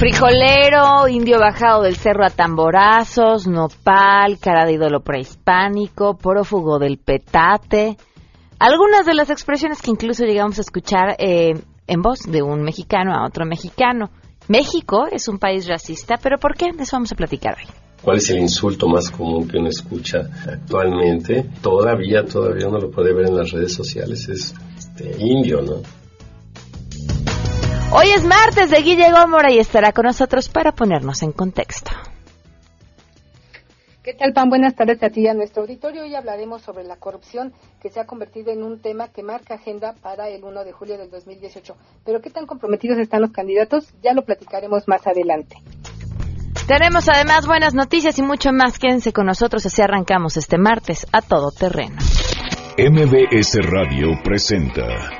Frijolero, indio bajado del cerro a tamborazos, nopal, cara de ídolo prehispánico, prófugo del petate. Algunas de las expresiones que incluso llegamos a escuchar eh, en voz de un mexicano a otro mexicano. México es un país racista, pero ¿por qué? De eso vamos a platicar hoy. ¿Cuál es el insulto más común que uno escucha actualmente? Todavía, todavía uno lo puede ver en las redes sociales, es este, indio, ¿no? Hoy es martes de Guille Gómora y estará con nosotros para ponernos en contexto. ¿Qué tal, Pan? Buenas tardes a ti y a nuestro auditorio. Hoy hablaremos sobre la corrupción que se ha convertido en un tema que marca agenda para el 1 de julio del 2018. Pero ¿qué tan comprometidos están los candidatos? Ya lo platicaremos más adelante. Tenemos además buenas noticias y mucho más. Quédense con nosotros así arrancamos este martes a todo terreno. MBS Radio presenta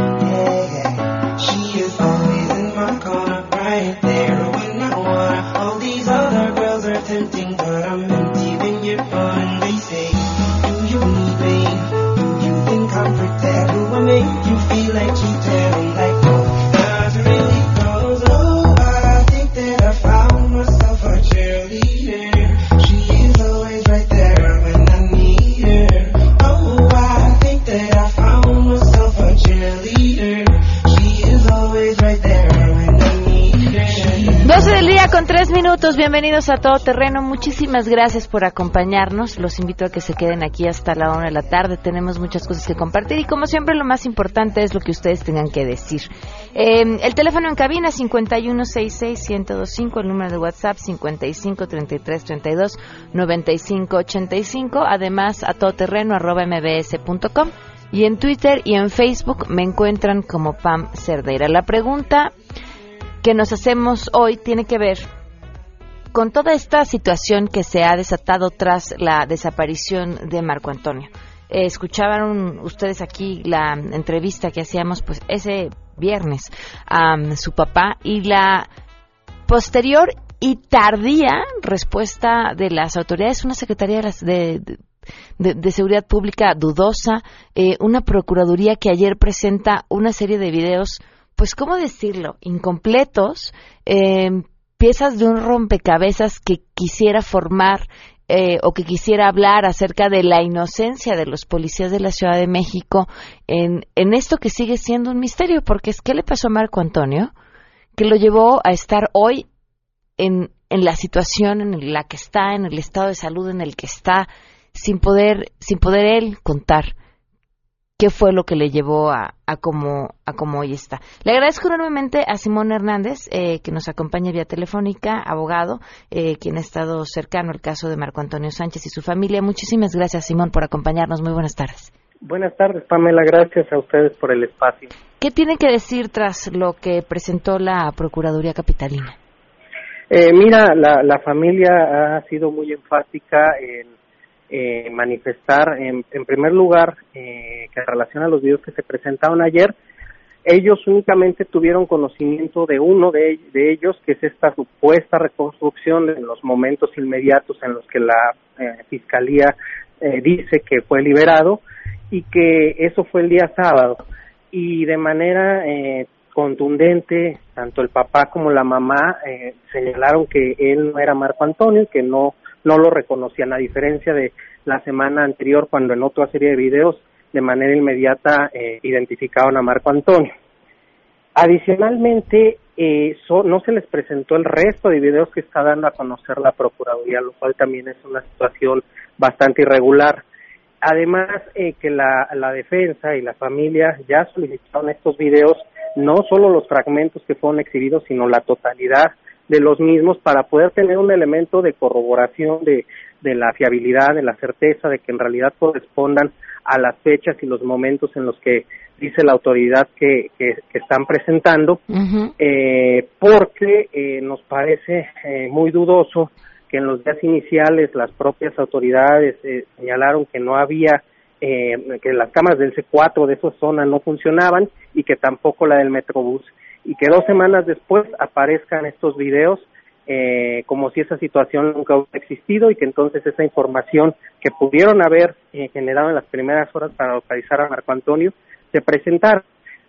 to tell. Minutos, bienvenidos a Todo Terreno, muchísimas gracias por acompañarnos, los invito a que se queden aquí hasta la 1 de la tarde, tenemos muchas cosas que compartir y como siempre lo más importante es lo que ustedes tengan que decir. Eh, el teléfono en cabina 5166-1025, el número de WhatsApp 5533329585, además a todoterreno arroba mbs.com y en Twitter y en Facebook me encuentran como Pam Cerdeira. La pregunta que nos hacemos hoy tiene que ver con toda esta situación que se ha desatado tras la desaparición de Marco Antonio. Eh, escuchaban ustedes aquí la entrevista que hacíamos pues ese viernes a um, su papá y la posterior y tardía respuesta de las autoridades, una secretaría de- de seguridad pública dudosa, eh, una procuraduría que ayer presenta una serie de videos, pues, ¿cómo decirlo? Incompletos, eh, piezas de un rompecabezas que quisiera formar eh, o que quisiera hablar acerca de la inocencia de los policías de la Ciudad de México en, esto que sigue siendo un misterio, porque es ¿qué le pasó a Marco Antonio? Que lo llevó a estar hoy en, en la situación en la que está, en el estado de salud en el que está, sin poder, sin poder él contar qué fue lo que le llevó a, a como a como hoy está. Le agradezco enormemente a Simón Hernández, eh, que nos acompaña vía telefónica, abogado, eh, quien ha estado cercano al caso de Marco Antonio Sánchez y su familia. Muchísimas gracias, Simón, por acompañarnos. Muy buenas tardes. Buenas tardes, Pamela. Gracias a ustedes por el espacio. ¿Qué tiene que decir tras lo que presentó la Procuraduría Capitalina? Eh, mira, la, la familia ha sido muy enfática en eh, manifestar, en, en primer lugar, eh, que en relación a los videos que se presentaron ayer, ellos únicamente tuvieron conocimiento de uno de, ellos, que es esta supuesta reconstrucción en los momentos inmediatos en los que la eh, fiscalía eh, dice que fue liberado y que eso fue el día sábado. Y de manera eh, contundente, tanto el papá como la mamá eh, señalaron que él no era Marco Antonio, que no no lo reconocían, a diferencia de la semana anterior cuando en otra serie de videos de manera inmediata eh, identificaron a Marco Antonio. Adicionalmente, eh, so- no se les presentó el resto de videos que está dando a conocer la Procuraduría, lo cual también es una situación bastante irregular. Además, eh, que la, la defensa y la familia ya solicitaron estos videos, no solo los fragmentos que fueron exhibidos, sino la totalidad de los mismos para poder tener un elemento de corroboración de, de la fiabilidad, de la certeza de que en realidad correspondan a las fechas y los momentos en los que dice la autoridad que, que, que están presentando, eh, porque eh, nos parece eh, muy dudoso que en los días iniciales las propias autoridades eh, señalaron que no había, eh, que las cámaras del C4 de esa zona no funcionaban y que tampoco la del Metrobús. Y que dos semanas después aparezcan estos videos eh, como si esa situación nunca hubiera existido y que entonces esa información que pudieron haber eh, generado en las primeras horas para localizar a Marco Antonio se presentara.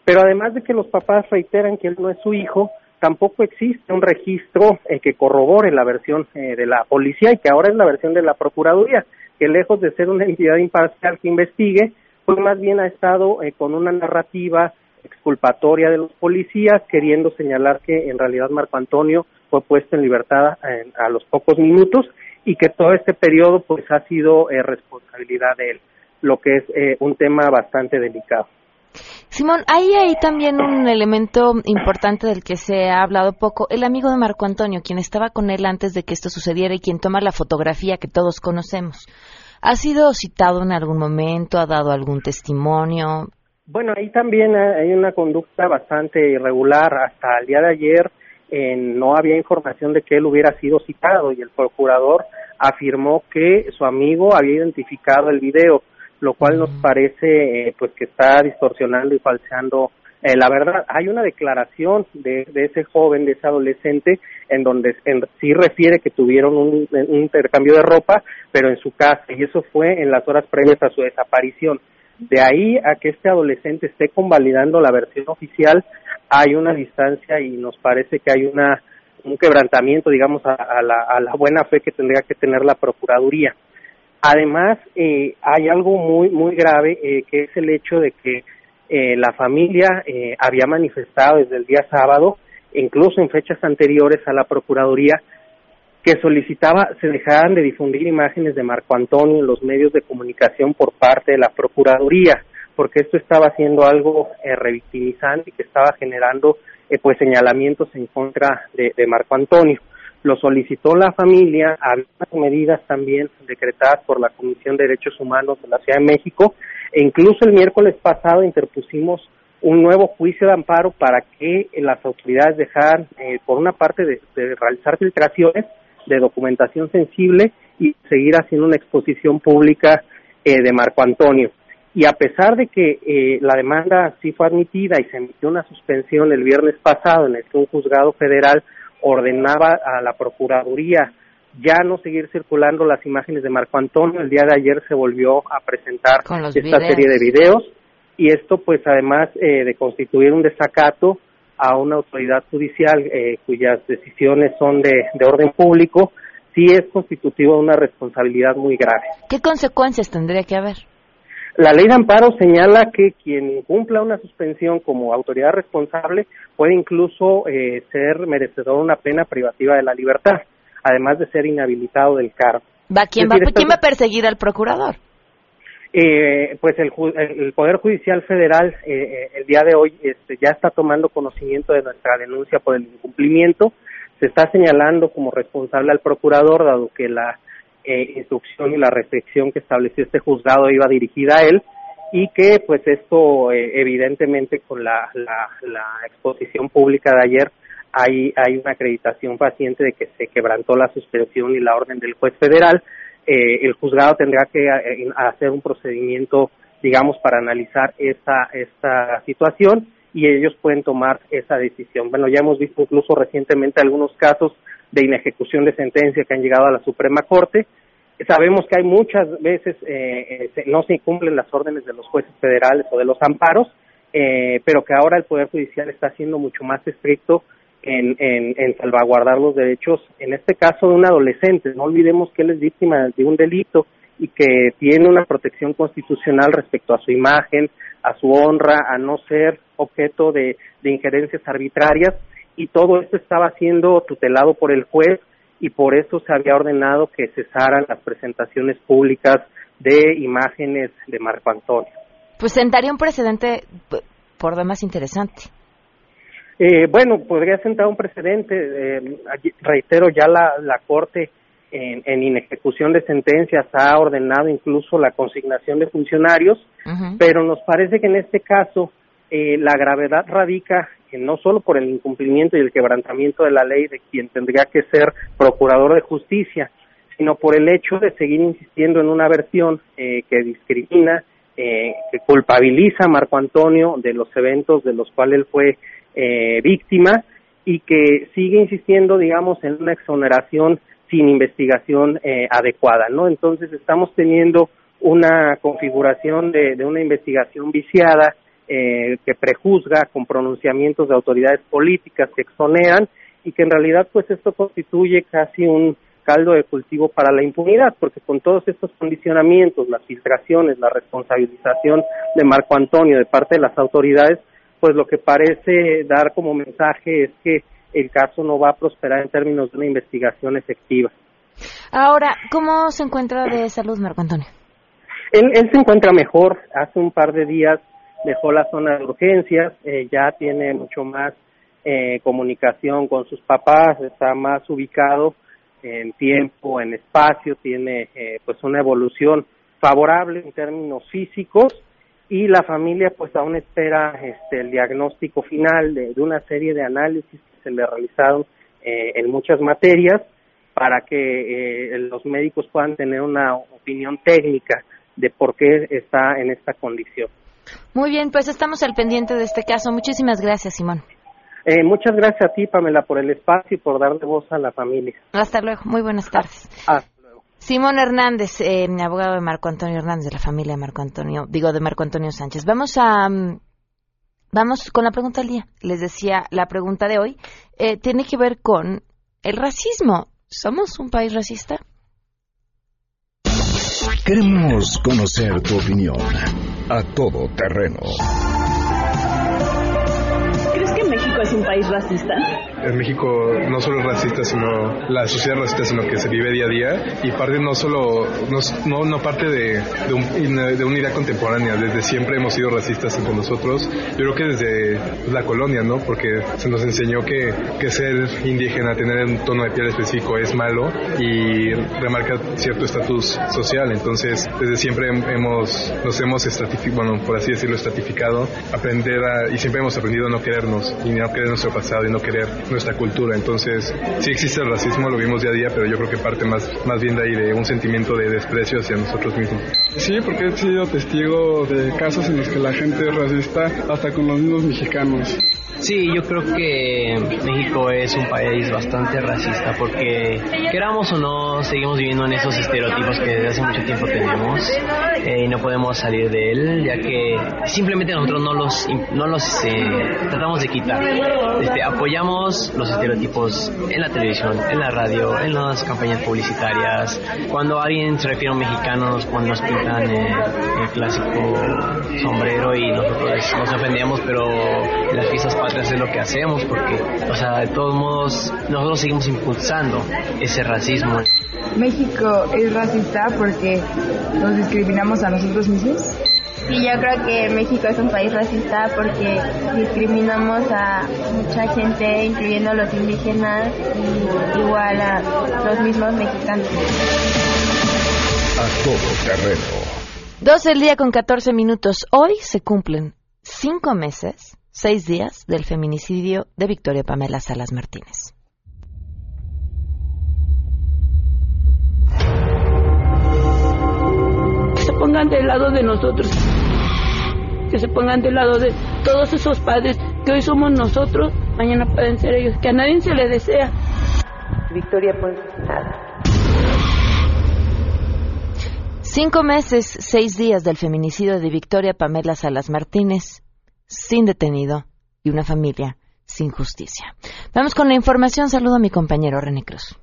Pero además de que los papás reiteran que él no es su hijo, tampoco existe un registro eh, que corrobore la versión eh, de la policía y que ahora es la versión de la Procuraduría, que lejos de ser una entidad imparcial que investigue, pues más bien ha estado eh, con una narrativa exculpatoria de los policías, queriendo señalar que en realidad Marco Antonio fue puesto en libertad en- a los pocos minutos y que todo este periodo pues ha sido eh, responsabilidad de él, lo que es eh, un tema bastante delicado. Simón, hay ahí también un elemento importante del que se ha hablado poco, el amigo de Marco Antonio, quien estaba con él antes de que esto sucediera y quien toma la fotografía que todos conocemos. ¿Ha sido citado en algún momento? ¿Ha dado algún testimonio? Bueno, ahí también hay una conducta bastante irregular. Hasta el día de ayer eh, no había información de que él hubiera sido citado y el procurador afirmó que su amigo había identificado el video, lo cual nos parece eh, pues que está distorsionando y falseando eh, la verdad. Hay una declaración de, de ese joven, de ese adolescente, en donde en- sí refiere que tuvieron un, un intercambio de ropa, pero en su casa, y eso fue en las horas previas a su desaparición. De ahí a que este adolescente esté convalidando la versión oficial, hay una distancia y nos parece que hay una un quebrantamiento, digamos, a, a la, a la buena fe que tendría que tener la Procuraduría. Además, eh, hay algo muy, muy grave, eh, que es el hecho de que eh, la familia eh, había manifestado desde el día sábado, incluso en fechas anteriores a la Procuraduría, que solicitaba se dejaran de difundir imágenes de Marco Antonio en los medios de comunicación por parte de la Procuraduría, porque esto estaba haciendo algo eh, revictimizante y que estaba generando eh, pues señalamientos en contra de, de Marco Antonio. Lo solicitó la familia, había medidas también decretadas por la Comisión de Derechos Humanos de la Ciudad de México, e incluso el miércoles pasado interpusimos un nuevo juicio de amparo para que las autoridades dejaran, eh, por una parte, de realizar filtraciones de documentación sensible y seguir haciendo una exposición pública eh, de Marco Antonio. Y a pesar de que eh, la demanda sí fue admitida y se emitió una suspensión el viernes pasado en el que un juzgado federal ordenaba a la Procuraduría ya no seguir circulando las imágenes de Marco Antonio, el día de ayer se volvió a presentar esta videos. serie de videos y esto pues además eh, de constituir un desacato a una autoridad judicial eh, cuyas decisiones son de, de orden público, sí es constitutivo de una responsabilidad muy grave. ¿Qué consecuencias tendría que haber? La ley de amparo señala que quien cumpla una suspensión como autoridad responsable puede incluso eh, ser merecedor de una pena privativa de la libertad, además de ser inhabilitado del cargo. ¿Va, ¿quién, va, decir, ¿Quién va a perseguir al procurador? Eh, pues el, el Poder Judicial Federal eh, eh, el día de hoy este, ya está tomando conocimiento de nuestra denuncia por el incumplimiento. Se está señalando como responsable al procurador, dado que la eh, instrucción y la restricción que estableció este juzgado iba dirigida a él y que pues esto eh, evidentemente con la, la, la exposición pública de ayer hay, hay una acreditación paciente de que se quebrantó la suspensión y la orden del juez federal. Eh, el juzgado tendrá que eh, hacer un procedimiento, digamos, para analizar esta, esta situación y ellos pueden tomar esa decisión. Bueno, ya hemos visto incluso recientemente algunos casos de inejecución de sentencia que han llegado a la Suprema Corte. Sabemos que hay muchas veces eh, eh, no se cumplen las órdenes de los jueces federales o de los amparos, eh, pero que ahora el Poder Judicial está siendo mucho más estricto en, en, salvaguardar los derechos, en este caso de un adolescente. No olvidemos que él es víctima de un delito y que tiene una protección constitucional respecto a su imagen, a su honra, a no ser objeto de, de injerencias arbitrarias y todo esto estaba siendo tutelado por el juez y por eso se había ordenado que cesaran las presentaciones públicas de imágenes de Marco Antonio. Pues sentaría un precedente por demás interesante. Eh, bueno, podría sentar un precedente. eh, reitero, ya la, la Corte en, en inejecución de sentencias ha ordenado incluso la consignación de funcionarios, pero nos parece que en este caso eh, la gravedad radica en no solo por el incumplimiento y el quebrantamiento de la ley de quien tendría que ser procurador de justicia, sino por el hecho de seguir insistiendo en una versión eh, que discrimina, eh, que culpabiliza a Marco Antonio de los eventos de los cuales él fue eh, víctima y que sigue insistiendo, digamos, en una exoneración sin investigación eh, adecuada, ¿no? Entonces estamos teniendo una configuración de, una investigación viciada eh, que prejuzga con pronunciamientos de autoridades políticas que exoneran y que en realidad pues esto constituye casi un caldo de cultivo para la impunidad, porque con todos estos condicionamientos, las filtraciones, la responsabilización de Marco Antonio de parte de las autoridades, pues lo que parece dar como mensaje es que el caso no va a prosperar en términos de una investigación efectiva. Ahora, ¿cómo se encuentra de salud Marco Antonio? Él, él se encuentra mejor, hace un par de días dejó la zona de urgencias, eh, ya tiene mucho más eh, comunicación con sus papás, está más ubicado en tiempo, en espacio, tiene eh, pues una evolución favorable en términos físicos y la familia pues aún espera este el diagnóstico final de, de una serie de análisis que se le realizaron eh, en muchas materias para que eh, los médicos puedan tener una opinión técnica de por qué está en esta condición. Muy bien, pues estamos al pendiente de este caso. Muchísimas gracias, Simón. Eh, muchas gracias a ti, Pamela, por el espacio y por darle voz a la familia. Hasta luego. Muy buenas tardes. Hasta luego. Simón Hernández, eh, abogado de Marco Antonio Hernández, de la familia de Marco Antonio, digo de Marco Antonio Sánchez. Vamos a, mm, vamos con la pregunta del día. Les decía, la pregunta de hoy eh, tiene que ver con el racismo. ¿Somos un país racista? Queremos conocer tu opinión. A todo terreno. ¿Crees que México es un país racista? En México no solo es racista, sino la sociedad racista, sino que se vive día a día y parte no solo, no, no, parte de, de, un- de una idea contemporánea, desde siempre hemos sido racistas entre nosotros, yo creo que desde la colonia, ¿no? Porque se nos enseñó que, que ser indígena, tener un tono de piel específico es malo y remarca cierto estatus social, entonces desde siempre hemos, nos hemos estratificado, bueno, por así decirlo, estratificado, aprender a, y siempre hemos aprendido a no querernos y no querer nuestro pasado y no querer nuestra cultura. Entonces, sí existe el racismo, lo vimos día a día, pero yo creo que parte más, más bien de ahí, de un sentimiento de desprecio hacia nosotros mismos. Sí, porque he sido testigo de casos en los que la gente es racista hasta con los mismos mexicanos. Sí, yo creo que México es un país bastante racista porque queramos o no, seguimos viviendo en esos estereotipos que desde hace mucho tiempo tenemos eh, y no podemos salir de él, ya que simplemente nosotros no los, no los eh, tratamos de quitar. Este, apoyamos los estereotipos en la televisión, en la radio, en las campañas publicitarias. Cuando alguien se refiere a un mexicano, nos, nos pintan eh, el clásico sombrero y nosotros nos ofendemos, pero en las fiestas patrias es lo que hacemos porque, o sea, de todos modos, nosotros seguimos impulsando ese racismo. México es racista porque nos discriminamos a nosotros mismos. Sí, yo creo que México es un país racista porque discriminamos a mucha gente, incluyendo a los indígenas y igual a los mismos mexicanos. A todo terreno. 12 del día con 14 minutos. Hoy se cumplen cinco meses, seis días del feminicidio de Victoria Pamela Salas Martínez. Que se pongan del lado de nosotros. Que se pongan del lado de todos esos padres que hoy somos nosotros, mañana pueden ser ellos, que a nadie se le desea. Victoria, pues nada. Cinco meses, seis días del feminicidio de Victoria Pamela Salas Martínez, sin detenido y una familia sin justicia. Vamos con la información. Saludo a mi compañero René Cruz.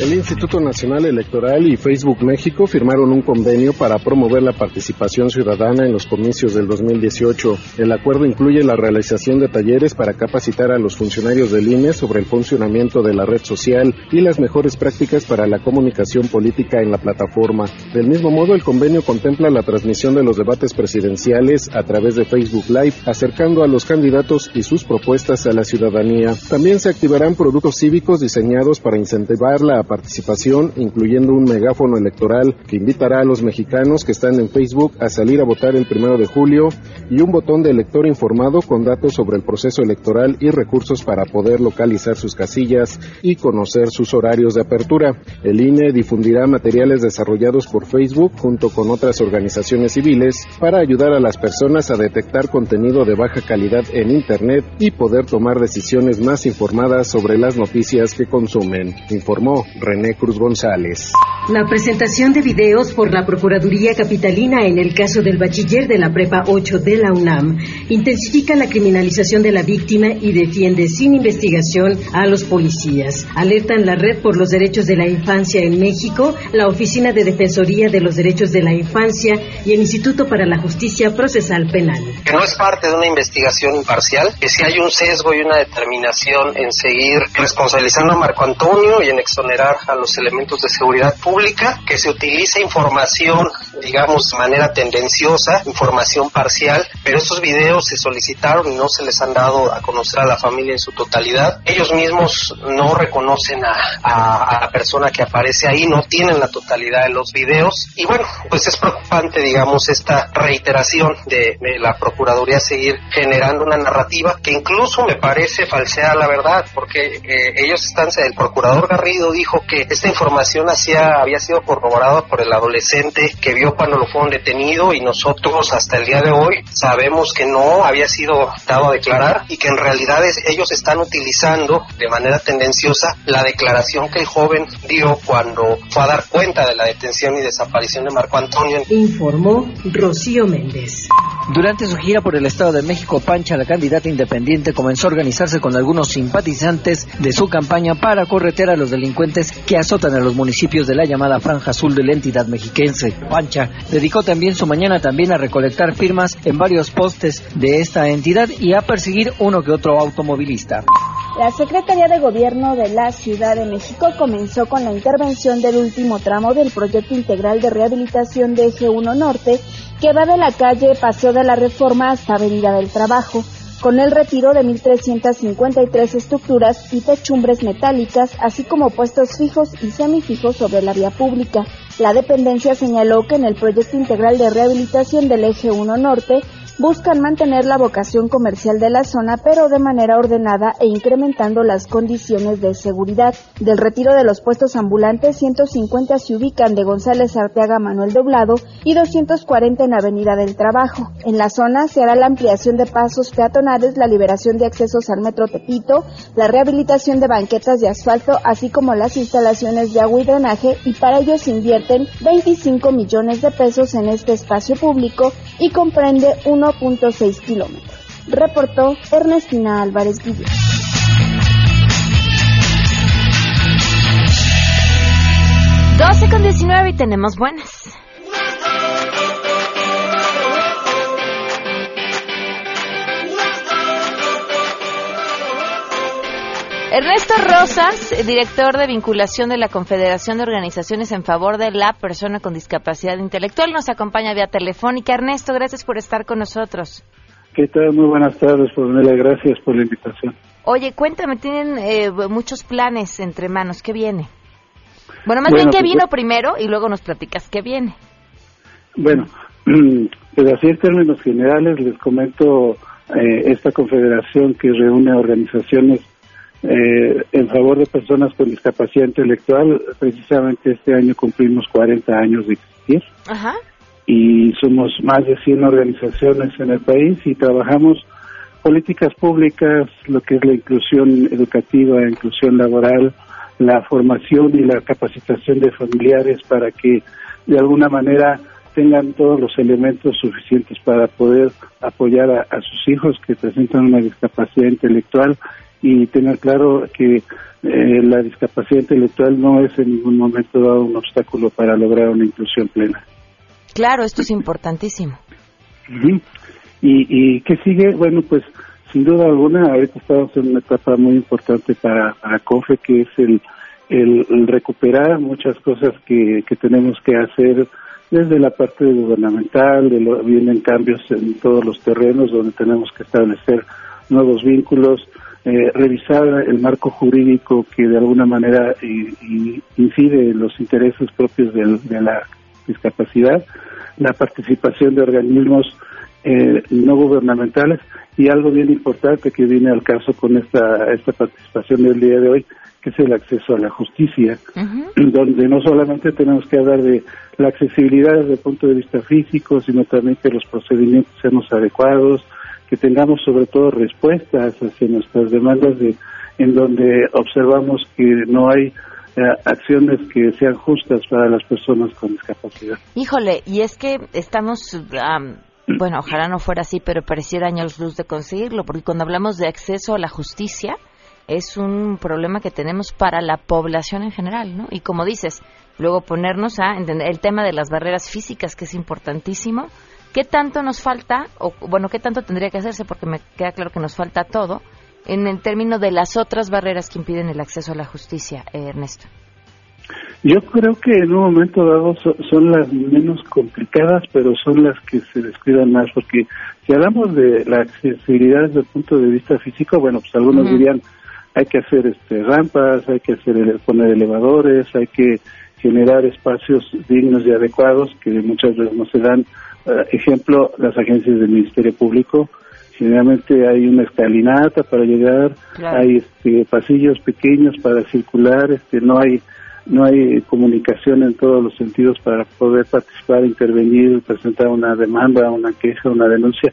El Instituto Nacional Electoral y Facebook México firmaron un convenio para promover la participación ciudadana en los comicios del 2018. El acuerdo incluye la realización de talleres para capacitar a los funcionarios del INE sobre el funcionamiento de la red social y las mejores prácticas para la comunicación política en la plataforma. Del mismo modo, el convenio contempla la transmisión de los debates presidenciales a través de Facebook Live, acercando a los candidatos y sus propuestas a la ciudadanía. También se activarán productos cívicos diseñados para incentivar la participación, incluyendo un megáfono electoral que invitará a los mexicanos que están en Facebook a salir a votar el primero de julio y un botón de elector informado con datos sobre el proceso electoral y recursos para poder localizar sus casillas y conocer sus horarios de apertura. El INE difundirá materiales desarrollados por Facebook junto con otras organizaciones civiles para ayudar a las personas a detectar contenido de baja calidad en Internet y poder tomar decisiones más informadas sobre las noticias que consumen, informó René Cruz González. La presentación de videos por la Procuraduría Capitalina en el caso del bachiller de la Prepa 8 de la UNAM intensifica la criminalización de la víctima y defiende sin investigación a los policías. Alertan la Red por los Derechos de la Infancia en México, la Oficina de Defensoría de los Derechos de la Infancia y el Instituto para la Justicia Procesal Penal. Que no es parte de una investigación imparcial, que si hay un sesgo y una determinación en seguir responsabilizando a Marco Antonio y en exonerar a los elementos de seguridad pública, que se utiliza información, digamos, de manera tendenciosa, información parcial, pero estos videos se solicitaron y no se les han dado a conocer a la familia en su totalidad. Ellos mismos no reconocen a, a, a la persona que aparece ahí, no tienen la totalidad de los videos y bueno, pues es preocupante, digamos, esta reiteración de, de la Procuraduría seguir generando una narrativa que incluso me parece falsear la verdad, porque eh, ellos están, el procurador Garrido dijo que esta información hacía, había sido corroborada por el adolescente que vio cuando lo fueron detenido y nosotros hasta el día de hoy sabemos que no había sido dado a declarar y que en realidad es, ellos están utilizando de manera tendenciosa la declaración que el joven dio cuando fue a dar cuenta de la detención y desaparición de Marco Antonio. Informó Rocío Méndez. Durante su gira por el Estado de México, Pancha, la candidata independiente, comenzó a organizarse con algunos simpatizantes de su campaña para corretear a los delincuentes que azotan a los municipios de la llamada Franja Azul de la entidad mexiquense. Pancha dedicó también su mañana también a recolectar firmas en varios postes de esta entidad y a perseguir uno que otro automovilista. La Secretaría de Gobierno de la Ciudad de México comenzó con la intervención del último tramo del proyecto integral de rehabilitación de Eje 1 Norte, que va de la calle Paseo de la Reforma hasta Avenida del Trabajo, con el retiro de 1.353 estructuras y techumbres metálicas, así como puestos fijos y semifijos sobre la vía pública. La dependencia señaló que en el proyecto integral de rehabilitación del Eje 1 Norte buscan mantener la vocación comercial de la zona, pero de manera ordenada e incrementando las condiciones de seguridad. Del retiro de los puestos ambulantes, 150 se ubican de González Arteaga Manuel Doblado y 240 en Avenida del Trabajo. En la zona se hará la ampliación de pasos peatonales, la liberación de accesos al metro Tepito, la rehabilitación de banquetas de asfalto, así como las instalaciones de agua y drenaje, y para ello se invierten 25 millones de pesos en este espacio público y comprende 1.6 kilómetros. Reportó Ernestina Álvarez Guillén. Doce con 19 y tenemos buenas. Ernesto Rosas, director de vinculación de la Confederación de Organizaciones en favor de la persona con discapacidad intelectual, nos acompaña vía telefónica. Ernesto, gracias por estar con nosotros. ¿Qué tal? Muy buenas tardes, Pamela. Gracias por la invitación. Oye, cuéntame, tienen eh, muchos planes entre manos. ¿Qué viene? Bueno, más Bueno, bien, ¿qué pues, vino primero? Y luego nos platicas qué viene. Bueno, pues así en términos generales les comento eh, esta confederación que reúne organizaciones eh, en favor de personas con discapacidad intelectual. Precisamente este año cumplimos 40 años de existir Ajá. y somos más de 100 organizaciones en el país y trabajamos políticas públicas, lo que es la inclusión educativa, inclusión laboral, la formación y la capacitación de familiares para que de alguna manera tengan todos los elementos suficientes para poder apoyar a, a sus hijos que presentan una discapacidad intelectual y tener claro que eh, la discapacidad intelectual no es en ningún momento dado un obstáculo para lograr una inclusión plena. Claro, esto es importantísimo. Ujú. ¿Y, ¿Y qué sigue? Bueno, pues sin duda alguna, ahorita estamos en una etapa muy importante para, para COFE, que es el, el, el recuperar muchas cosas que, que tenemos que hacer desde la parte gubernamental, de lo, vienen cambios en todos los terrenos donde tenemos que establecer nuevos vínculos, eh, revisar el marco jurídico que de alguna manera eh, incide en los intereses propios de la discapacidad, la participación de organismos eh, no gubernamentales y algo bien importante que viene al caso con esta, esta participación del día de hoy, que es el acceso a la justicia, donde no solamente tenemos que hablar de la accesibilidad desde el punto de vista físico, sino también que los procedimientos sean los adecuados, que tengamos sobre todo respuestas hacia nuestras demandas de en donde observamos que no hay eh, acciones que sean justas para las personas con discapacidad. Híjole, y es que estamos, am, bueno, ojalá no fuera así, pero pareciera años luz de conseguirlo, porque cuando hablamos de acceso a la justicia, es un problema que tenemos para la población en general, ¿no? Y como dices, luego ponernos a entender el tema de las barreras físicas, que es importantísimo. ¿Qué tanto nos falta, o bueno, qué tanto tendría que hacerse, porque me queda claro que nos falta todo, en el término de las otras barreras que impiden el acceso a la justicia, eh, Ernesto? Yo creo que en un momento dado so- son las menos complicadas, pero son las que se descuidan más, porque si hablamos de la accesibilidad desde el punto de vista físico, bueno, pues algunos dirían hay que hacer este rampas, hay que hacer poner elevadores, hay que generar espacios dignos y adecuados que muchas veces no se dan. Eh, ejemplo, las agencias del Ministerio Público, generalmente hay una escalinata para llegar, Claro. hay este, pasillos pequeños para circular, este, no hay no hay comunicación en todos los sentidos para poder participar, intervenir, presentar una demanda, una queja, una denuncia.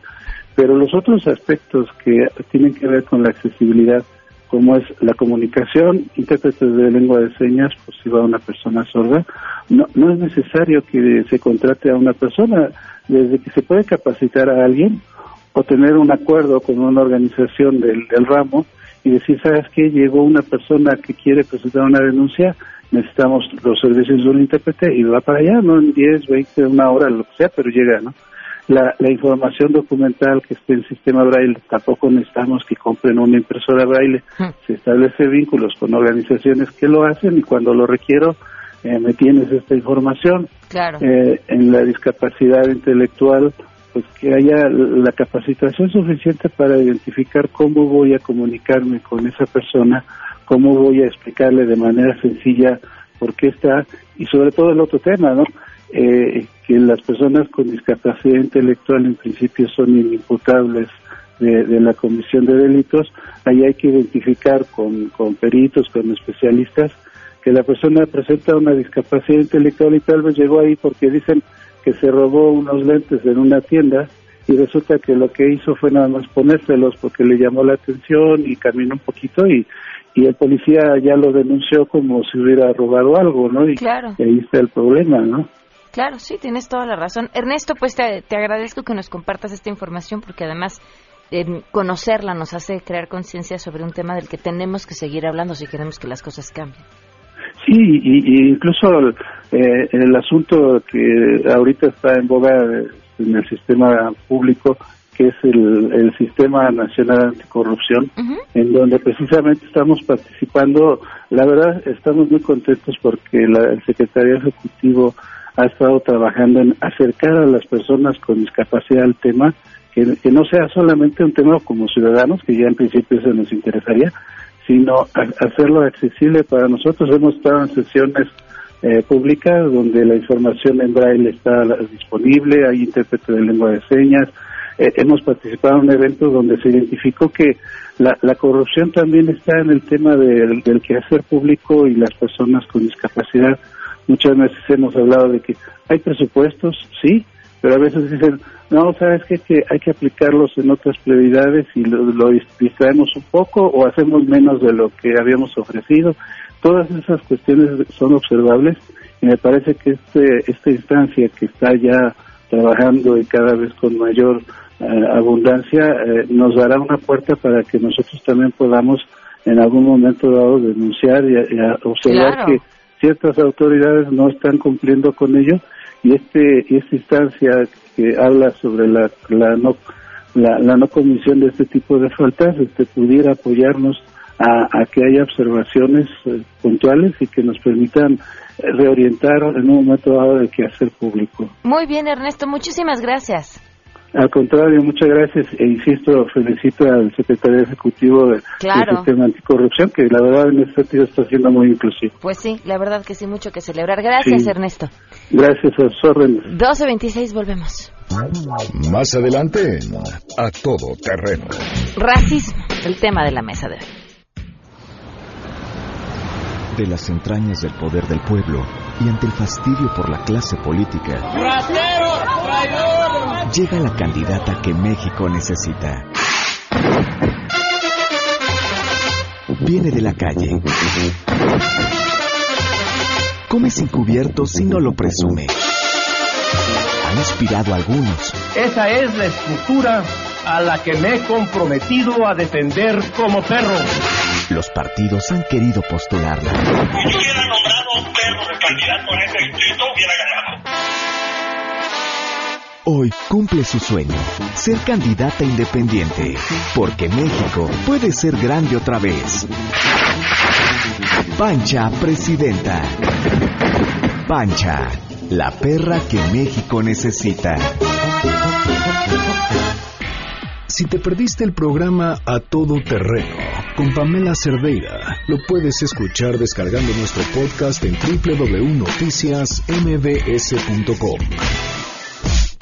Pero los otros aspectos que tienen que ver con la accesibilidad, como es la comunicación, intérpretes de lengua de señas, pues si va una persona sorda, no, no es necesario que se contrate a una persona, desde que se puede capacitar a alguien o tener un acuerdo con una organización del, del ramo y decir, ¿sabes qué? Llegó una persona que quiere presentar una denuncia, necesitamos los servicios de un intérprete y va para allá, ¿no? En 10, 20, una hora, lo que sea, pero llega, ¿no? La, la información documental que esté en sistema braille, tampoco necesitamos que compren una impresora braille. Se establece vínculos con organizaciones que lo hacen y cuando lo requiero, eh, me tienes esta información. Eh, en la discapacidad intelectual, pues que haya la capacitación suficiente para identificar cómo voy a comunicarme con esa persona, cómo voy a explicarle de manera sencilla por qué está, y sobre todo el otro tema, ¿no? Eh, que las personas con discapacidad intelectual en principio son inimputables de, de la comisión de delitos, ahí hay que identificar con, con peritos, con especialistas, que la persona presenta una discapacidad intelectual y tal vez llegó ahí porque dicen que se robó unos lentes en una tienda y resulta que lo que hizo fue nada más ponérselos porque le llamó la atención y caminó un poquito y, y el policía ya lo denunció como si hubiera robado algo, ¿no? Y, Claro. y ahí está el problema, ¿no? Claro, sí, tienes toda la razón. Ernesto, pues te, te agradezco que nos compartas esta información porque además em, conocerla nos hace crear conciencia sobre un tema del que tenemos que seguir hablando si queremos que las cosas cambien. Sí, y, y incluso eh, el asunto que ahorita está en boga eh, en el sistema público, que es el, el Sistema Nacional Anticorrupción, en donde precisamente estamos participando. La verdad, estamos muy contentos porque la- el Secretario Ejecutivo ha estado trabajando en acercar a las personas con discapacidad al tema, que, que no sea solamente un tema como ciudadanos, que ya en principio eso nos interesaría, sino hacerlo accesible para nosotros. Hemos estado en sesiones eh, públicas donde la información en braille está disponible, hay intérprete de lengua de señas. Eh, hemos participado en un evento donde se identificó que la, corrupción también está en el tema del quehacer público y las personas con discapacidad. Muchas veces hemos hablado de que hay presupuestos, sí, pero a veces dicen, no, sabes qué? que hay que aplicarlos en otras prioridades y lo, lo dis- distraemos un poco o hacemos menos de lo que habíamos ofrecido. Todas esas cuestiones son observables y me parece que este, esta instancia que está ya trabajando y cada vez con mayor eh, abundancia eh, nos dará una puerta para que nosotros también podamos en algún momento dado denunciar y, y observar Claro. que ciertas autoridades no están cumpliendo con ello y este y esta instancia que habla sobre la, la no la, no comisión de este tipo de faltas este pudiera apoyarnos a, a que haya observaciones eh, puntuales y que nos permitan reorientar en un momento dado de qué hacer público. Muy bien, Ernesto, muchísimas gracias. Al contrario, muchas gracias e insisto, felicito al secretario ejecutivo de, Claro. del sistema anticorrupción, que la verdad en este sentido está siendo muy inclusivo. Pues sí, la verdad que sí, mucho que celebrar. Gracias, Sí. Ernesto. Gracias a sus órdenes. 12.26, volvemos. Más adelante, a todo terreno. Racismo, el tema de la mesa de hoy. De las entrañas del poder del pueblo y ante el fastidio por la clase política, llega la candidata que México necesita. Viene de la calle. Come sin cubiertos y no lo presume. Ha inspirado a algunos, Esa es la estructura a la que me he comprometido a defender como perro. los partidos han querido postularla. Hoy cumple su sueño, ser candidata independiente, porque México puede ser grande otra vez. Pancha Presidenta. Pancha, la perra que México necesita. Si te perdiste el programa A Todo Terreno con Pamela Cerdeira, lo puedes escuchar descargando nuestro podcast en www.noticiasmbs.com.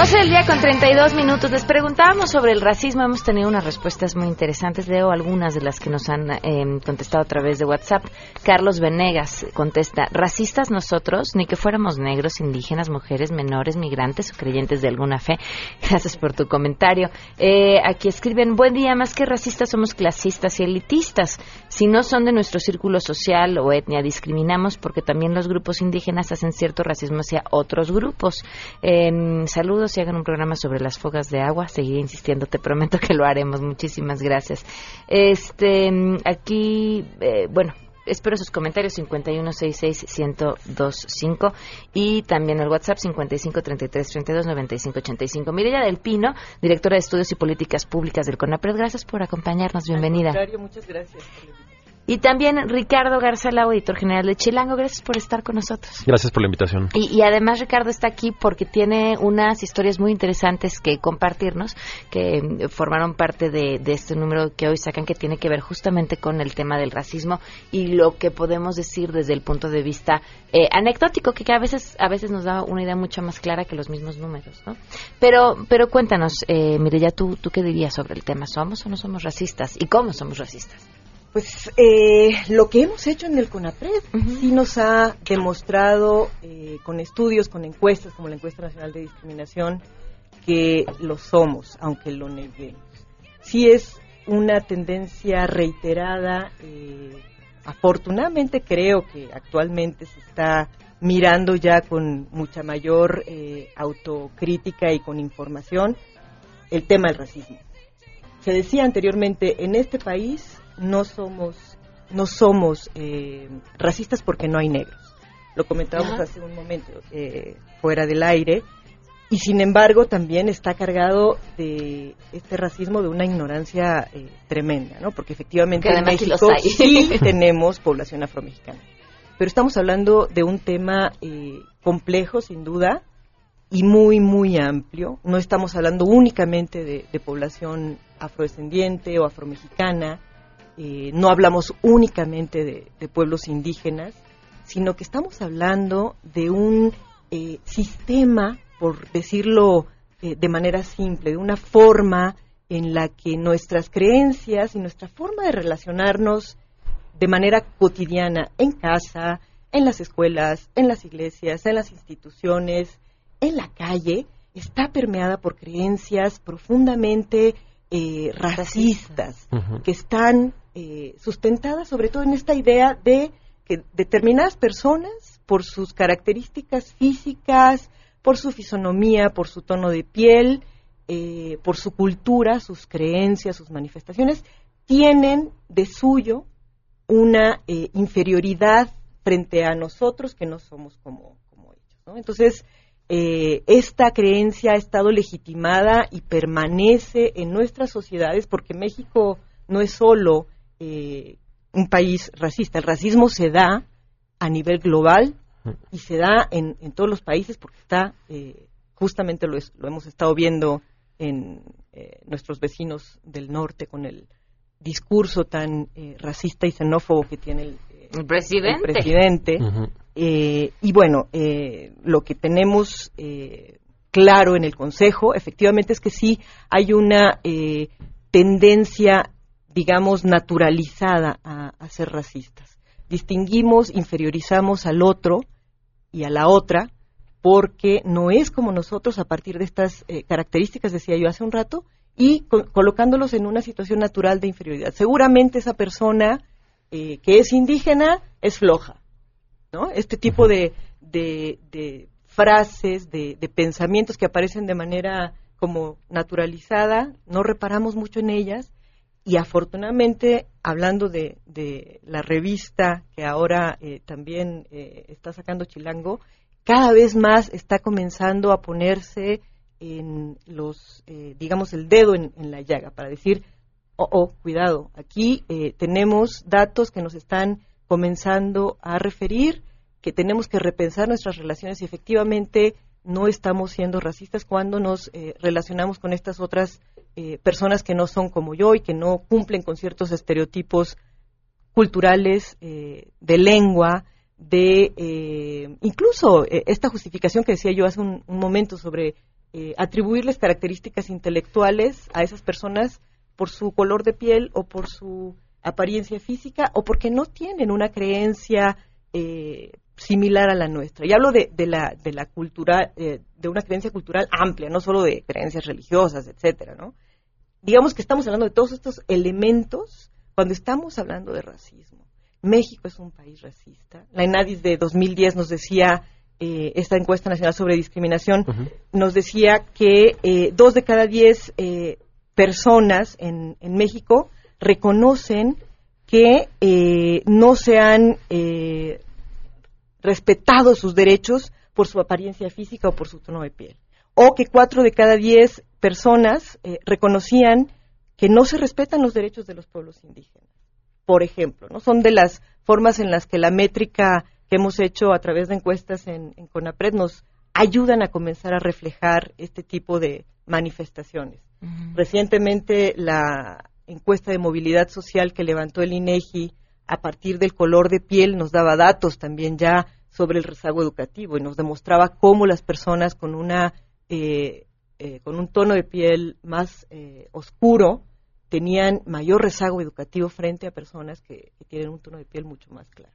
12 del día con 32 minutos. Les preguntábamos sobre el racismo. Hemos tenido unas respuestas muy interesantes. Leo algunas de las que nos han eh, contestado a través de WhatsApp. Carlos Venegas contesta, racistas nosotros, ni que fuéramos negros, indígenas, mujeres, menores, migrantes o creyentes de alguna fe. Gracias por tu comentario. Eh, aquí escriben, buen día, más que racistas somos clasistas y elitistas. Si no son de nuestro círculo social o etnia, discriminamos porque también los grupos indígenas hacen cierto racismo hacia otros grupos. Eh, saludos y hagan un programa sobre las fogas de agua. Seguiré insistiendo, te prometo que lo haremos. Muchísimas gracias. Este, mm, aquí, eh, bueno, espero sus comentarios 5166-1025 y también el WhatsApp 5533329585. Mireya del Pino, directora de Estudios y Políticas Públicas del CONAPRED, gracias por acompañarnos. Bienvenida. Al muchas gracias. Y también Ricardo Garzalao, editor general de Chilango, gracias por estar con nosotros. Gracias por la invitación. Y, y además Ricardo está aquí porque tiene unas historias muy interesantes que compartirnos, que formaron parte de, de este número que hoy sacan, que tiene que ver justamente con el tema del racismo y lo que podemos decir desde el punto de vista eh, anecdótico, que, que a veces a veces nos da una idea mucho más clara que los mismos números, ¿no? Pero pero cuéntanos, eh, Mireya, ¿tú, ¿tú qué dirías sobre el tema? ¿Somos o no somos racistas? ¿Y cómo somos racistas? Pues eh, lo que hemos hecho en el CONAPRED sí nos ha demostrado eh, con estudios, con encuestas como la encuesta nacional de discriminación, que lo somos, aunque lo neguemos. Sí es una tendencia reiterada. eh, afortunadamente creo que actualmente se está mirando ya con mucha mayor eh, autocrítica y con información el tema del racismo. Se decía anteriormente, en este país no somos, no somos eh, racistas porque no hay negros. Lo comentábamos Ajá. hace un momento eh, fuera del aire. Y sin embargo también está cargado de este racismo de una ignorancia eh, tremenda, ¿no? Porque efectivamente en México sí tenemos población afromexicana. Pero estamos hablando de un tema eh, complejo, sin duda, y muy, muy amplio. No estamos hablando únicamente de, de población afrodescendiente o afromexicana, eh, no hablamos únicamente de, de pueblos indígenas, sino que estamos hablando de un eh, sistema, por decirlo eh, de manera simple, de una forma en la que nuestras creencias y nuestra forma de relacionarnos de manera cotidiana en casa, en las escuelas, en las iglesias, en las instituciones, en la calle, está permeada por creencias profundamente eh, racistas que están eh, sustentadas sobre todo en esta idea de que determinadas personas, por sus características físicas, por su fisonomía, por su tono de piel, eh, por su cultura, sus creencias, sus manifestaciones, tienen de suyo una eh, inferioridad frente a nosotros que no somos como, ellos. Entonces, eh, esta creencia ha estado legitimada y permanece en nuestras sociedades porque México no es solo eh, un país racista, el racismo se da a nivel global y se da en, en todos los países porque está, eh, justamente lo, es- lo hemos estado viendo en eh, nuestros vecinos del norte con el discurso tan eh, racista y xenófobo que tiene el, eh, El presidente. el presidente. Eh, y bueno, eh, lo que tenemos eh, claro en el Consejo, efectivamente, es que sí hay una eh, tendencia, digamos, naturalizada a, a ser racistas. Distinguimos, inferiorizamos al otro y a la otra porque no es como nosotros a partir de estas eh, características, decía yo hace un rato, y co- colocándolos en una situación natural de inferioridad. Seguramente esa persona eh, que es indígena es floja, ¿no? Este tipo de, de- de frases, de, de pensamientos que aparecen de manera como naturalizada, no reparamos mucho en ellas y afortunadamente, hablando de, de la revista que ahora eh, también eh, está sacando Chilango, cada vez más está comenzando a ponerse en los, eh, digamos, el dedo en, la llaga para decir, oh, oh, cuidado, aquí eh, tenemos datos que nos están comenzando a referir que tenemos que repensar nuestras relaciones y efectivamente no estamos siendo racistas cuando nos eh, relacionamos con estas otras eh, personas que no son como yo y que no cumplen con ciertos estereotipos culturales, eh, de lengua, de eh, incluso eh, esta justificación que decía yo hace un, un momento sobre atribuirles características intelectuales a esas personas por su color de piel o por su apariencia física o porque no tienen una creencia similar a la nuestra. Y hablo de, de la, de la cultura, eh, de una creencia cultural amplia, no solo de creencias religiosas, etcétera, ¿no? Digamos que estamos hablando de todos estos elementos cuando estamos hablando de racismo. México es un país racista. La ENADIS de 2010 nos decía, eh, esta encuesta nacional sobre discriminación, nos decía que eh, dos de cada diez eh, personas en, en México reconocen que eh, no se han eh, respetado sus derechos por su apariencia física o por su tono de piel. O que cuatro de cada diez personas eh, reconocían que no se respetan los derechos de los pueblos indígenas. Por ejemplo, ¿no? son de las formas en las que la métrica que hemos hecho a través de encuestas en, en CONAPRED nos ayudan a comenzar a reflejar este tipo de manifestaciones. Recientemente la encuesta de movilidad social que levantó el INEGI a partir del color de piel nos daba datos también ya sobre el rezago educativo y nos demostraba cómo las personas con una eh, eh, con un tono de piel más eh, oscuro tenían mayor rezago educativo frente a personas que, tienen un tono de piel mucho más claro.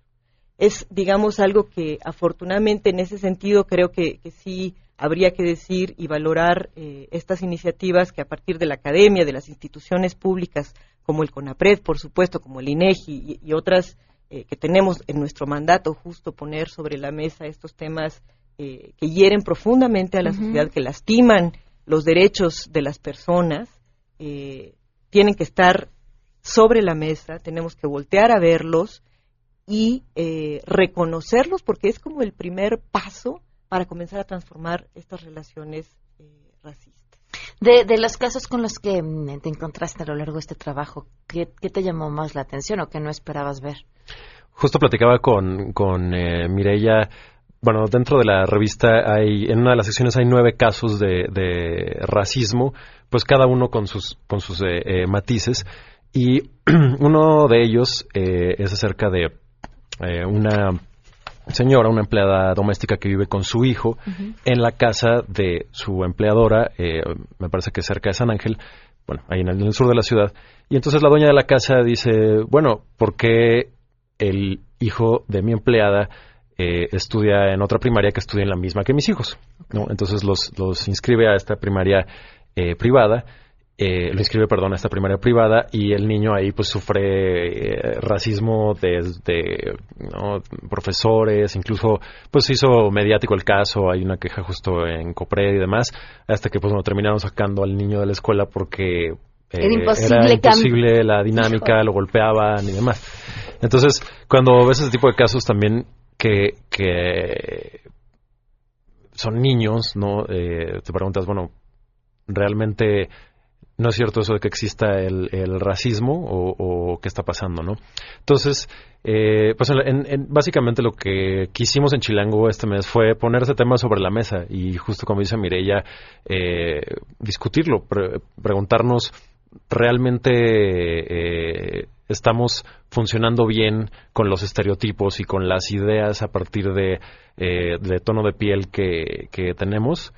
Es, digamos, algo que afortunadamente en ese sentido creo que, sí habría que decir y valorar estas iniciativas que a partir de la academia, de las instituciones públicas, como el CONAPRED, por supuesto, como el INEGI y, y otras eh, que tenemos en nuestro mandato, justo poner sobre la mesa estos temas eh, que hieren profundamente a la sociedad, que lastiman los derechos de las personas, eh, tienen que estar sobre la mesa, tenemos que voltear a verlos y reconocerlos porque es como el primer paso para comenzar a transformar estas relaciones racistas. De, de los casos con los que mm, te encontraste a lo largo de este trabajo, ¿qué, qué te llamó más la atención o qué no esperabas ver? Justo platicaba con, con eh, Mireia. Bueno, dentro de la revista hay, en una de las secciones hay nueve casos de, de racismo, pues cada uno con sus, con sus eh, eh, matices. Y uno de ellos eh, es acerca de eh, una señora, una empleada doméstica que vive con su hijo en la casa de su empleadora, eh, me parece que cerca de San Ángel, bueno, ahí en el, en el sur de la ciudad. Y entonces la dueña de la casa dice, bueno, ¿por qué el hijo de mi empleada eh, estudia en otra primaria que estudia en la misma que mis hijos? ¿no? Entonces los, los inscribe a esta primaria eh, privada. Eh, lo inscribe, perdón, a esta primaria privada y el niño ahí pues sufre eh, racismo desde ¿no? profesores, incluso pues se hizo mediático el caso, hay una queja justo en Copred y demás, hasta que pues bueno, terminaron sacando al niño de la escuela porque eh, Era imposible era cam- imposible la dinámica, lo golpeaban y demás. Entonces, cuando ves ese tipo de casos también que, que son niños, ¿no? Eh, te preguntas, bueno, ¿realmente no es cierto eso de que exista el, racismo o, qué está pasando, ¿no? Entonces, eh, pues en, básicamente lo que quisimos en Chilango este mes fue poner ese tema sobre la mesa y justo como dice Mireya, eh, discutirlo, preguntarnos realmente eh, estamos funcionando bien con los estereotipos y con las ideas a partir de, de tono de piel que, que tenemos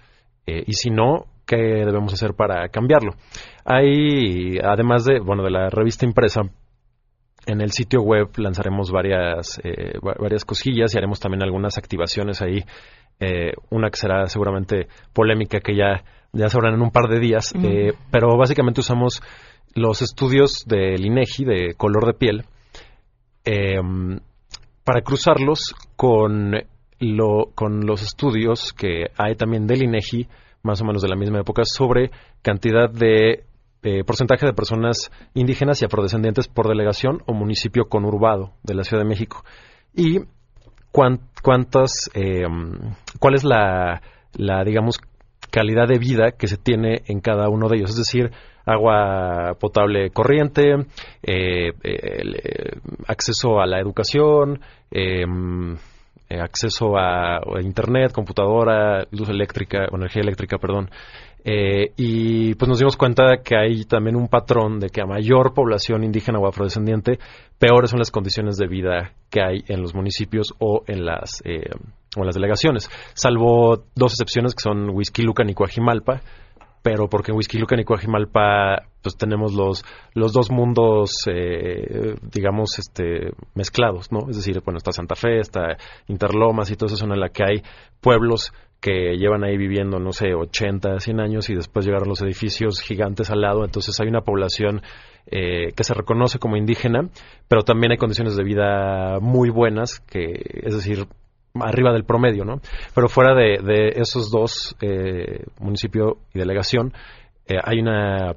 y si no, qué debemos hacer para cambiarlo. Hay, además de, bueno, de la revista impresa, en el sitio web lanzaremos varias, eh, varias cosillas y haremos también algunas activaciones ahí. Eh, una que será seguramente polémica que ya, ya sabrán en un par de días. Eh, pero básicamente usamos los estudios del INEGI de color de piel para cruzarlos con, lo, con los estudios que hay también del INEGI más o menos de la misma época, sobre cantidad de eh, porcentaje de personas indígenas y afrodescendientes por delegación o municipio conurbado de la Ciudad de México. Y cuántas, eh, cuál es la, la, digamos, calidad de vida que se tiene en cada uno de ellos. Es decir, agua potable corriente, eh, acceso a la educación, eh, acceso a, internet, computadora, luz eléctrica, o energía eléctrica, perdón. Eh, y pues nos dimos cuenta que hay también un patrón de que a mayor población indígena o afrodescendiente, peores son las condiciones de vida que hay en los municipios o en las, eh, o en las delegaciones, salvo dos excepciones que son Huizquilucan y Coajimalpa, pero porque en Whisky Lucan y Coajimalpa pues tenemos los, los dos mundos, eh, digamos, este, mezclados, ¿no? Es decir, bueno, está Santa Fe, está Interlomas y toda esa en la que hay pueblos que llevan ahí viviendo, no sé, 80, 100 años y después llegaron los edificios gigantes al lado, entonces hay una población eh, que se reconoce como indígena, pero también hay condiciones de vida muy buenas, que es decir, arriba del promedio, ¿no? Pero fuera de, esos dos, eh, municipio y delegación, eh, hay una,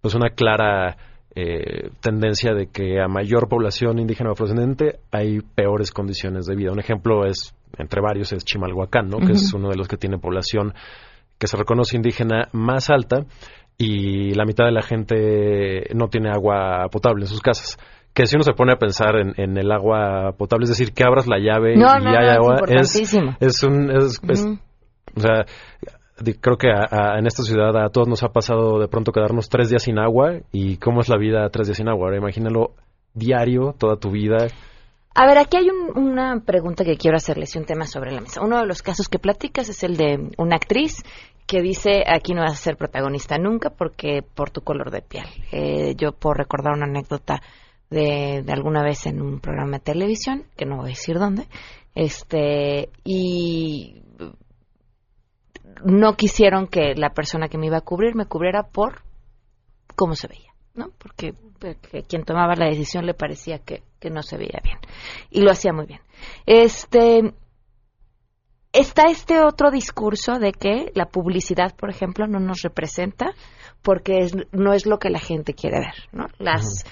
pues una clara eh, tendencia de que a mayor población indígena o afrodescendiente hay peores condiciones de vida. Un ejemplo es, entre varios, es Chimalhuacán, ¿no? Que es uno de los que tiene población que se reconoce indígena más alta y la mitad de la gente no tiene agua potable en sus casas que si uno se pone a pensar en, el agua potable, es decir, que abras la llave y hay agua, es, es, un... o sea, creo que en esta ciudad a todos nos ha pasado de pronto quedarnos tres días sin agua y cómo es la vida tres días sin agua. Ahora imagínalo diario, toda tu vida. A ver, aquí hay una pregunta que quiero hacerles y un tema sobre la mesa. Uno de los casos que platicas es el de una actriz que dice aquí no vas a ser protagonista nunca porque por tu color de piel. Eh, yo puedo recordar una anécdota de, alguna vez en un programa de televisión, que no voy a decir dónde, este, y no quisieron que la persona que me iba a cubrir me cubriera por cómo se veía, ¿no? Porque, quien tomaba la decisión le parecía que, que no se veía bien. Y lo hacía muy bien. Este, está este otro discurso de que la publicidad, por ejemplo, no nos representa porque no es lo que la gente quiere ver, ¿no? Las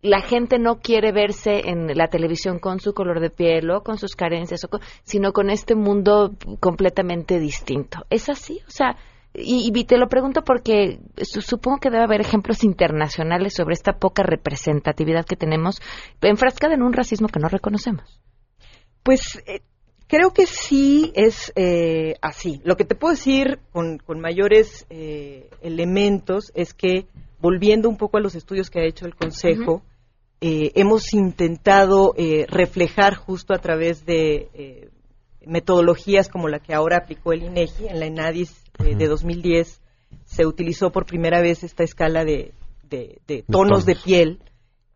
la gente no quiere verse en la televisión con su color de piel o con sus carencias, sino con este mundo completamente distinto. ¿Es así? O sea, y, te lo pregunto porque supongo que debe haber ejemplos internacionales sobre esta poca representatividad que tenemos enfrascada en un racismo que no reconocemos. Pues eh, creo que sí es eh, así. Lo que te puedo decir con, mayores eh, elementos es que volviendo un poco a los estudios que ha hecho el Consejo, eh, hemos intentado eh, reflejar justo a través de eh, metodologías como la que ahora aplicó el INEGI en la ENADIS de 2010 se utilizó por primera vez esta escala de, tonos de piel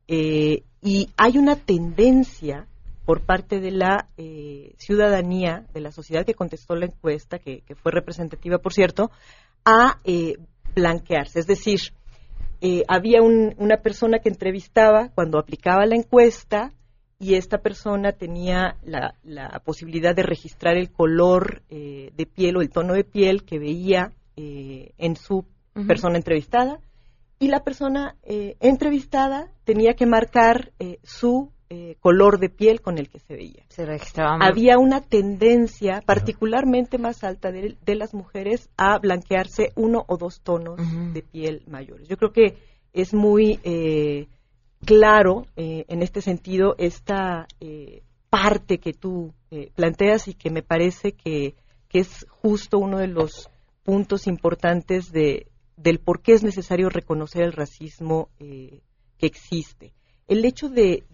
y hay una tendencia por parte de la ciudadanía, de la sociedad que contestó la encuesta, que, que fue representativa, por cierto, a blanquearse. Es decir, eh, había una persona que entrevistaba cuando aplicaba la encuesta y esta persona tenía la, posibilidad de registrar el color eh, de piel o el tono de piel que veía eh, en su persona entrevistada. Y la persona entrevistada tenía que marcar su eh, color de piel con el que se veía. Se. Había una tendencia particularmente más alta de, de las mujeres a blanquearse uno o dos tonos de piel mayores. Yo creo que es muy eh, claro eh, en este sentido esta eh, parte que tú eh, planteas y que me parece que, que es justo uno de los puntos importantes de, del por qué es necesario reconocer el racismo eh, que existe. El hecho de,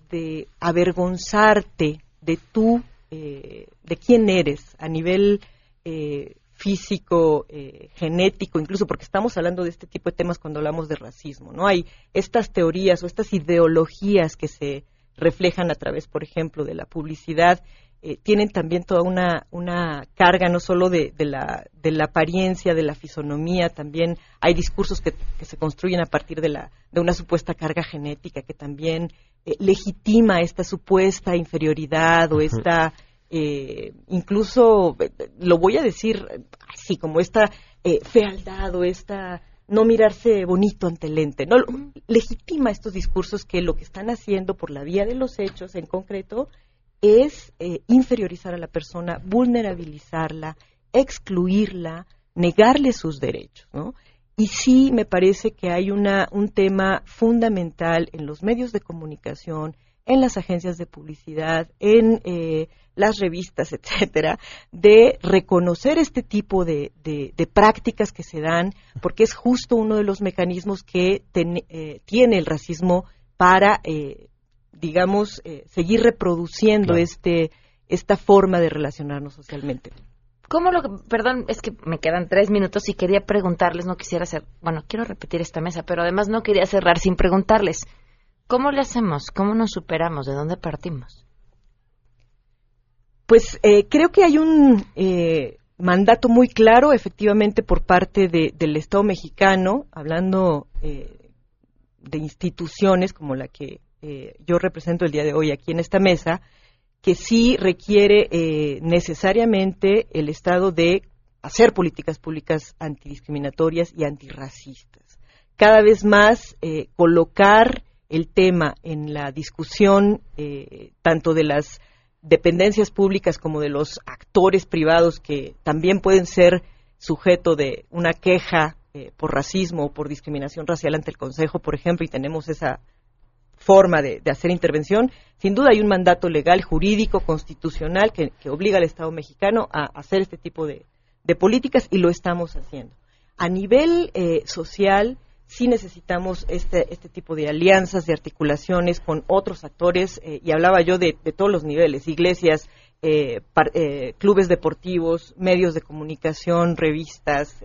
avergonzarte de tú, eh, de quién eres a nivel eh, físico, eh, genético, incluso porque estamos hablando de este tipo de temas cuando hablamos de racismo, ¿no? Hay estas teorías o estas ideologías que se reflejan a través, por ejemplo, de la publicidad, eh, tienen también toda una, una carga no solo de, de, la, de la apariencia, de la fisonomía, también hay discursos que, que se construyen a partir de, la, de una supuesta carga genética que también eh, legitima esta supuesta inferioridad o esta, eh, incluso, lo voy a decir así, como esta eh, fealdad o esta no mirarse bonito ante el lente, ¿no? legitima estos discursos que lo que están haciendo por la vía de los hechos en concreto es eh, inferiorizar a la persona, vulnerabilizarla, excluirla, negarle sus derechos, ¿no? Y sí me parece que hay una, un tema fundamental en los medios de comunicación, en las agencias de publicidad, en eh, las revistas, etcétera, de reconocer este tipo de, de, prácticas que se dan, porque es justo uno de los mecanismos que eh, tiene el racismo para, eh, digamos, eh, seguir reproduciendo claro. este, esta forma de relacionarnos socialmente. ¿Cómo lo perdón, es que me quedan tres minutos y quería preguntarles, no quisiera hacer, bueno, quiero repetir esta mesa, pero además no quería cerrar sin preguntarles, ¿cómo le hacemos? ¿Cómo nos superamos? ¿De dónde partimos? Pues eh, creo que hay un eh, mandato muy claro, efectivamente, por parte de, del Estado mexicano, hablando eh, de instituciones como la que eh, yo represento el día de hoy aquí en esta mesa, que sí requiere eh, necesariamente el Estado de hacer políticas públicas antidiscriminatorias y antirracistas. Cada vez más eh, colocar el tema en la discusión eh, tanto de las dependencias públicas como de los actores privados que también pueden ser sujeto de una queja eh, por racismo o por discriminación racial ante el Consejo, por ejemplo, y tenemos esa forma de, de, hacer intervención. Sin duda hay un mandato legal, jurídico, constitucional que, obliga al Estado mexicano a, hacer este tipo de, políticas y lo estamos haciendo. A nivel eh, social, sí necesitamos este, este tipo de alianzas, de articulaciones con otros actores, eh, y hablaba yo de, todos los niveles, iglesias, eh, eh, clubes deportivos, medios de comunicación, revistas,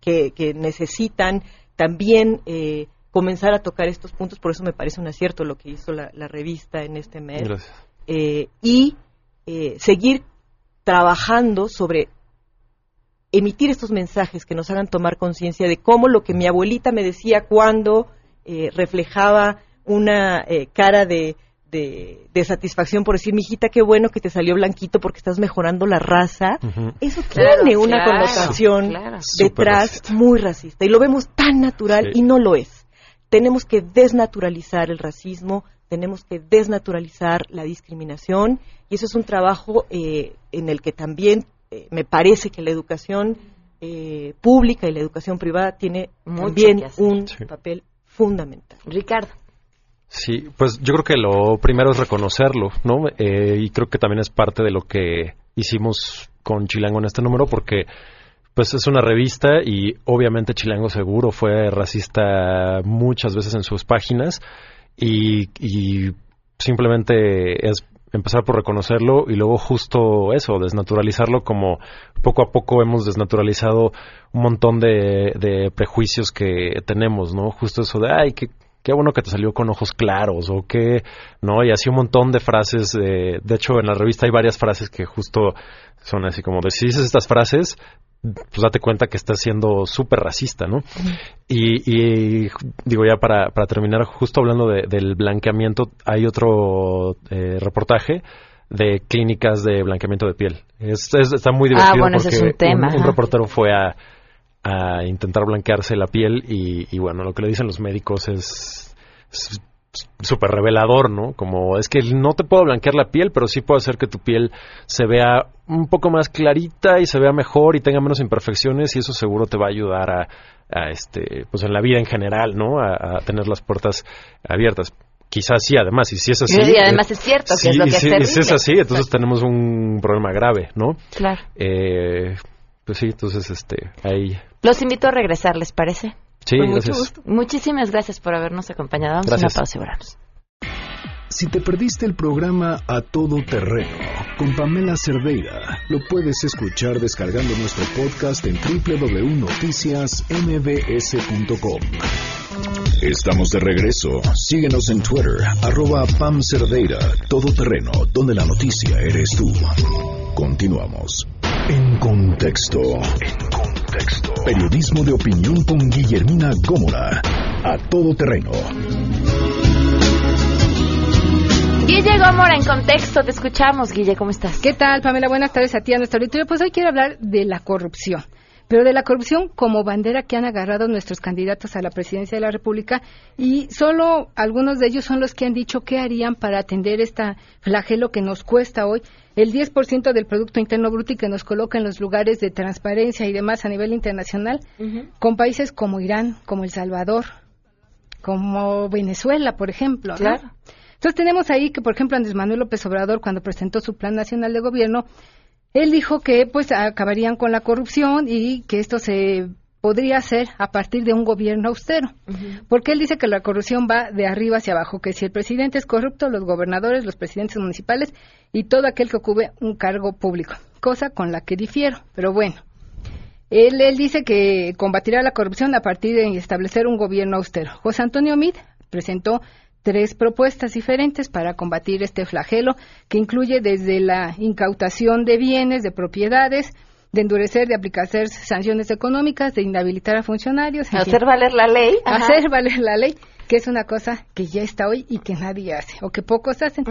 que, que, necesitan también comenzar a tocar estos puntos, por eso me parece un acierto lo que hizo la, la revista en este mes. Eh, y eh, seguir trabajando sobre emitir estos mensajes que nos hagan tomar conciencia de cómo lo que mi abuelita me decía cuando eh, reflejaba una eh, cara de, de, de, satisfacción por decir, mijita, qué bueno que te salió blanquito porque estás mejorando la raza, uh -huh. eso claro, tiene una claro, connotación claro. detrás racista. muy racista y lo vemos tan natural sí. y no lo es. Tenemos que desnaturalizar el racismo, tenemos que desnaturalizar la discriminación y eso es un trabajo eh, en el que también eh, me parece que la educación eh, pública y la educación privada tiene Mucho también un sí. papel fundamental. Ricardo. Sí, pues yo creo que lo primero es reconocerlo, ¿no? Eh, y creo que también es parte de lo que hicimos con Chilango en este número, porque pues es una revista y obviamente Chilango seguro fue racista muchas veces en sus páginas y, y simplemente es empezar por reconocerlo y luego justo eso, desnaturalizarlo como poco a poco hemos desnaturalizado un montón de, de prejuicios que tenemos, ¿no? Justo eso de, ay, qué, qué bueno que te salió con ojos claros o que, ¿no? Y así un montón de frases, de, de hecho en la revista hay varias frases que justo son así como de si dices estas frases, pues date cuenta que estás siendo súper racista, ¿no? Y, y, digo ya para, para terminar, justo hablando de, del blanqueamiento, hay otro eh, reportaje de clínicas de blanqueamiento de piel. Es, es, está muy divertido ah, bueno, porque es un, tema, un, un, reportero fue a, a intentar blanquearse la piel y, y, bueno, lo que le dicen los médicos es súper revelador, ¿no? Como es que no te puedo blanquear la piel, pero sí puedo hacer que tu piel se vea un poco más clarita y se vea mejor y tenga menos imperfecciones y eso seguro te va a ayudar a, a este, pues en la vida en general, ¿no? A, a tener las puertas abiertas. Quizás sí, además, y si es así... Y además es cierto, que es lo que si, es si es así, entonces tenemos un problema grave, ¿no? Claro. Eh, pues sí, entonces, este, ahí... Los invito a regresar, ¿les parece? Sí, Con mucho gracias. gusto. Muchísimas gracias por habernos acompañado. Vamos Gracias. a una pausa y volvemos. Si te perdiste el programa A Todo Terreno con Pamela Cerdeira, lo puedes escuchar descargando nuestro podcast en www.noticiasmbs.com. Estamos de regreso. Síguenos en Twitter, arroba Pam Cerdeira, Todo Terreno, donde la noticia eres tú. Continuamos. En contexto. En contexto. Periodismo de opinión con Guillermina Gómora. A Todo Terreno. Guille Gómora, en contexto, te escuchamos. Guille, ¿cómo estás? ¿Qué tal, Pamela? Buenas tardes a ti, a nuestro auditorio. Pues hoy quiero hablar de la corrupción, pero de la corrupción como bandera que han agarrado nuestros candidatos a la presidencia de la República y solo algunos de ellos son los que han dicho qué harían para atender este flagelo que nos cuesta hoy el 10% del Producto Interno Bruto y que nos coloca en los lugares de transparencia y demás a nivel internacional con países como Irán, como El Salvador, como Venezuela, por ejemplo. ¿no? Claro. Entonces tenemos ahí que, por ejemplo, Andrés Manuel López Obrador, cuando presentó su Plan Nacional de Gobierno, él dijo que pues acabarían con la corrupción y que esto se podría hacer a partir de un gobierno austero. Porque él dice que la corrupción va de arriba hacia abajo, que si el presidente es corrupto, los gobernadores, los presidentes municipales y todo aquel que ocupe un cargo público, cosa con la que difiero. Pero bueno, él, él dice que combatirá la corrupción a partir de establecer un gobierno austero. José Antonio Mid presentó tres propuestas diferentes para combatir este flagelo, que incluye desde la incautación de bienes, de propiedades, de endurecer, de aplicar sanciones económicas, de inhabilitar a funcionarios. en Hacer fin. valer la ley. Ajá. Hacer valer la ley, que es una cosa que ya está hoy y que nadie hace, o que pocos hacen.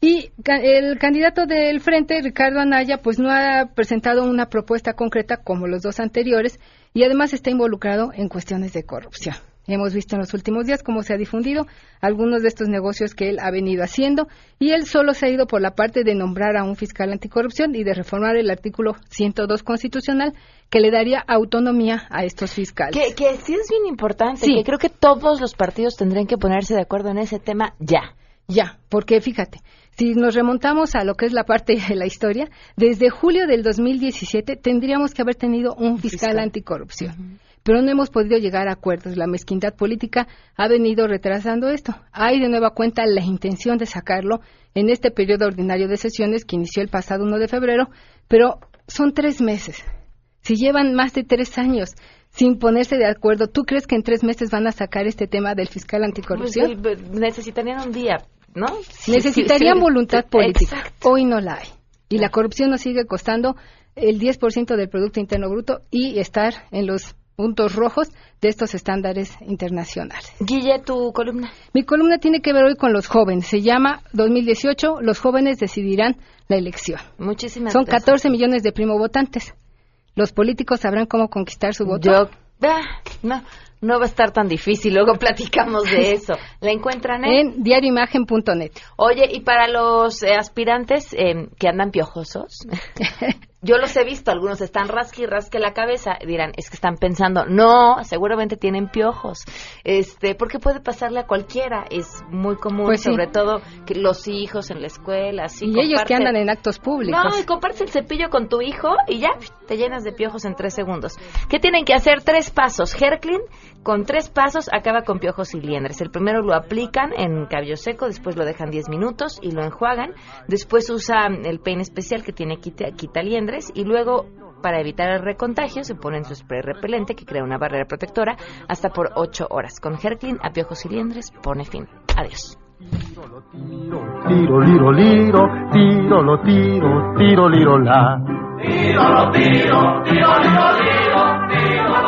Y ca- el candidato del frente, Ricardo Anaya, pues no ha presentado una propuesta concreta como los dos anteriores y además está involucrado en cuestiones de corrupción. Hemos visto en los últimos días cómo se ha difundido algunos de estos negocios que él ha venido haciendo y él solo se ha ido por la parte de nombrar a un fiscal anticorrupción y de reformar el artículo 102 constitucional que le daría autonomía a estos fiscales. Que, que sí es bien importante, Sí. que creo que todos los partidos tendrían que ponerse de acuerdo en ese tema ya. Ya, porque fíjate, si nos remontamos a lo que es la parte de la historia, desde julio del 2017 tendríamos que haber tenido un fiscal, anticorrupción. Pero no hemos podido llegar a acuerdos. La mezquindad política ha venido retrasando esto. Hay de nueva cuenta la intención de sacarlo en este periodo ordinario de sesiones que inició el pasado 1 de febrero, pero son tres meses. Si llevan más de tres años sin ponerse de acuerdo, ¿tú crees que en tres meses van a sacar este tema del fiscal anticorrupción? Pues, necesitarían un día, ¿no? Sí, Necesitarían sí, sí. voluntad política. Exacto. Hoy no la hay. Y la corrupción nos sigue costando el 10% del Producto Interno Bruto y estar en los puntos rojos de estos estándares internacionales. Guille, tu columna. Mi columna tiene que ver hoy con los jóvenes. Se llama 2018, los jóvenes decidirán la elección. Muchísimas Son gracias. 14 millones de primo votantes. Los políticos sabrán cómo conquistar su voto. Yo, ah, no, no va a estar tan difícil. Luego platicamos de eso. ¿La encuentran en? en diarioimagen.net. Oye, y para los eh, aspirantes eh, que andan piojosos, yo los he visto, algunos están rasque y rasque la cabeza, dirán, es que están pensando, no, seguramente tienen piojos, este, porque puede pasarle a cualquiera, es muy común, Pues sí. sobre todo que los hijos en la escuela, así. Y ellos que andan en actos públicos. no, y compartes el cepillo con tu hijo y ya te llenas de piojos en tres segundos. ¿Qué tienen que hacer? Tres pasos. Herclin, con tres pasos, acaba con piojos y liendres. El primero lo aplican en cabello seco, después lo dejan 10 minutos y lo enjuagan. Después usan el peine especial que tiene quita, quita liendres y luego para evitar el recontagio se ponen su spray repelente que crea una barrera protectora hasta por 8 horas. Con Herclin a piojos y liendres pone fin. Adiós. Tiro, liro, liro, tiro, lo tiro, tiro, liro, la. Tiro, lo tiro, tiro, liro, liro,